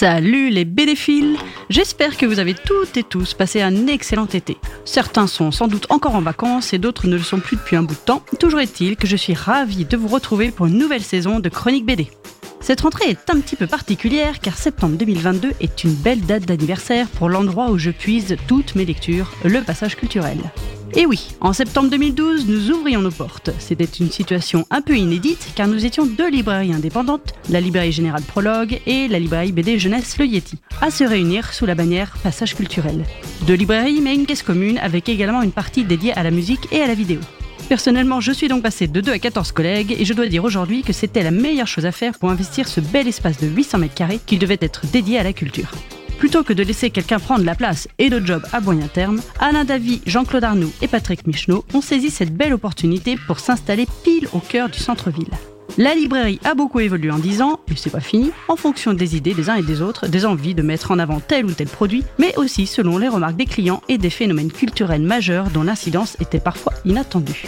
Salut les BDphiles J'espère que vous avez toutes et tous passé un excellent été. Certains sont sans doute encore en vacances et d'autres ne le sont plus depuis un bout de temps. Toujours est-il que je suis ravie de vous retrouver pour une nouvelle saison de Chronique BD. Cette rentrée est un petit peu particulière car septembre 2022 est une belle date d'anniversaire pour l'endroit où je puise toutes mes lectures, le passage culturel. Et oui, en septembre 2012, nous ouvrions nos portes. C'était une situation un peu inédite car nous étions deux librairies indépendantes, la librairie générale Prologue et la librairie BD Jeunesse Le Yeti, à se réunir sous la bannière Passage culturel. Deux librairies mais une caisse commune avec également une partie dédiée à la musique et à la vidéo. Personnellement, je suis donc passé de 2 à 14 collègues et je dois dire aujourd'hui que c'était la meilleure chose à faire pour investir ce bel espace de 800 mètres carrés qui devait être dédié à la culture. Plutôt que de laisser quelqu'un prendre la place et le job à moyen terme, Alain Davy, Jean-Claude Arnoux et Patrick Michneau ont saisi cette belle opportunité pour s'installer pile au cœur du centre-ville. La librairie a beaucoup évolué en 10 ans, et c'est pas fini, en fonction des idées des uns et des autres, des envies de mettre en avant tel ou tel produit, mais aussi selon les remarques des clients et des phénomènes culturels majeurs dont l'incidence était parfois inattendue.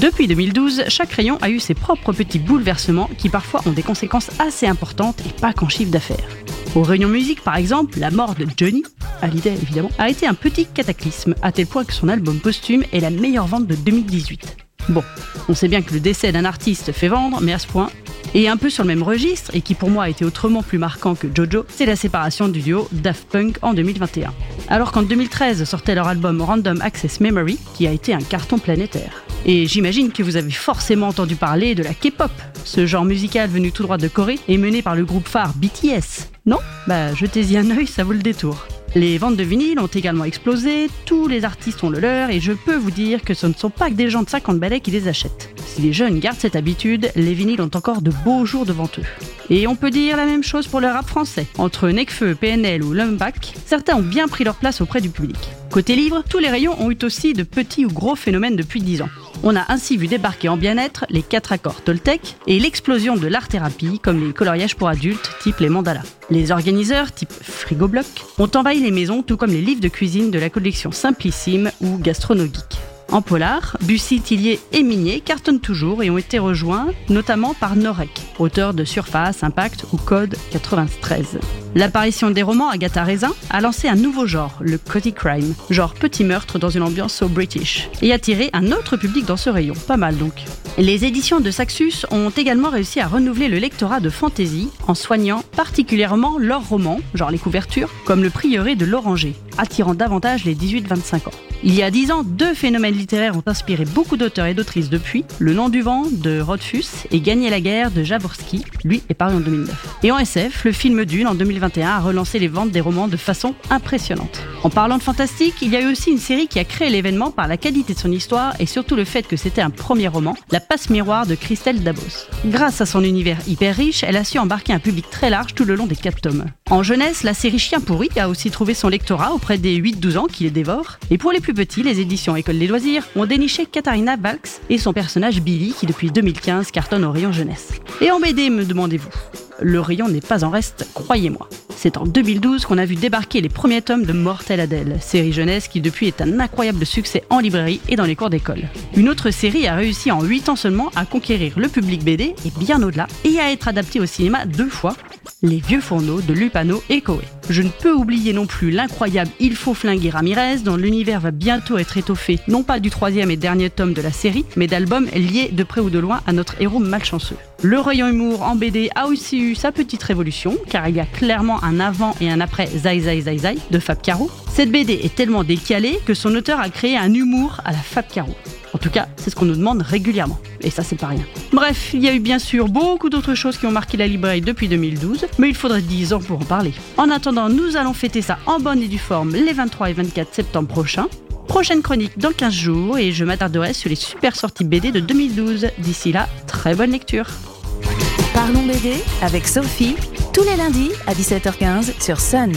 Depuis 2012, chaque rayon a eu ses propres petits bouleversements qui parfois ont des conséquences assez importantes et pas qu'en chiffre d'affaires. Au Réunion Musique, par exemple, la mort de Johnny, à l'idée évidemment, a été un petit cataclysme, à tel point que son album posthume est la meilleure vente de 2018. Bon, on sait bien que le décès d'un artiste fait vendre, mais à ce point. Et un peu sur le même registre, et qui pour moi a été autrement plus marquant que Jojo, c'est la séparation du duo Daft Punk en 2021. Alors qu'en 2013 sortait leur album Random Access Memory, qui a été un carton planétaire. Et j'imagine que vous avez forcément entendu parler de la K-pop, ce genre musical venu tout droit de Corée et mené par le groupe phare BTS. Non? Bah jetez-y un œil, ça vaut le détour. Les ventes de vinyle ont également explosé, tous les artistes ont le leur et je peux vous dire que ce ne sont pas que des gens de 50 balais qui les achètent. Si les jeunes gardent cette habitude, les vinyles ont encore de beaux jours devant eux. Et on peut dire la même chose pour le rap français. Entre Necfeu, PNL ou Lumbach, certains ont bien pris leur place auprès du public. Côté livre, tous les rayons ont eu aussi de petits ou gros phénomènes depuis 10 ans. On a ainsi vu débarquer en bien-être les quatre accords Toltec et l'explosion de l'art-thérapie comme les coloriages pour adultes type les mandalas. Les organiseurs type Frigobloc ont envahi les maisons tout comme les livres de cuisine de la collection Simplissime ou Gastronogeek. En polar, Bussy, Tillier et Minier cartonnent toujours et ont été rejoints notamment par Norek, auteur de Surface, Impact ou Code 93. L'apparition des romans Agatha Raisin a lancé un nouveau genre, le Cozy Crime, genre petit meurtre dans une ambiance so british, et attiré un autre public dans ce rayon, pas mal donc. Les éditions de Saxus ont également réussi à renouveler le lectorat de fantasy en soignant particulièrement leurs romans, genre les couvertures, comme le prieuré de l'Oranger, attirant davantage les 18-25 ans. Il y a dix ans, deux phénomènes littéraires ont inspiré beaucoup d'auteurs et d'autrices depuis. Le nom du vent de Rothfuss et Gagner la guerre de Jaworski, lui est paru en 2009. Et en SF, le film Dune en 2021 a relancé les ventes des romans de façon impressionnante. En parlant de fantastique, il y a eu aussi une série qui a créé l'événement par la qualité de son histoire et surtout le fait que c'était un premier roman, La passe miroir de Christelle Dabos. Grâce à son univers hyper riche, elle a su embarquer un public très large tout le long des quatre tomes. En jeunesse, la série Chien pourri a aussi trouvé son lectorat auprès des 8-12 ans qui les dévorent. Petits, les éditions École des loisirs ont déniché Katharina Valks et son personnage Billy qui depuis 2015 cartonne au rayon jeunesse. Et en BD, me demandez-vous? Le rayon n'est pas en reste, croyez-moi. C'est en 2012 qu'on a vu débarquer les premiers tomes de Mortel Adèle, série jeunesse qui depuis est un incroyable succès en librairie et dans les cours d'école. Une autre série a réussi en 8 ans seulement à conquérir le public BD et bien au-delà, et à être adaptée au cinéma deux fois, Les Vieux Fourneaux de Lupano et Coé. Je ne peux oublier non plus l'incroyable Il faut flinguer Ramirez, dont l'univers va bientôt être étoffé, non pas du troisième et dernier tome de la série, mais d'albums liés de près ou de loin à notre héros malchanceux. Le rayon humour en BD a aussi eu sa petite révolution, car il y a clairement un avant et un après Zai Zai Zai Zai de Fab Caro. Cette BD est tellement décalée que son auteur a créé un humour à la Fab Caro. En tout cas, c'est ce qu'on nous demande régulièrement. Et ça, c'est pas rien. Bref, il y a eu bien sûr beaucoup d'autres choses qui ont marqué la librairie depuis 2012, mais il faudrait 10 ans pour en parler. En attendant, nous allons fêter ça en bonne et due forme les 23 et 24 septembre prochains. Prochaine chronique dans 15 jours et je m'attarderai sur les super sorties BD de 2012. D'ici là, très bonne lecture. Parlons BD avec Sophie, tous les lundis à 17h15 sur Sun.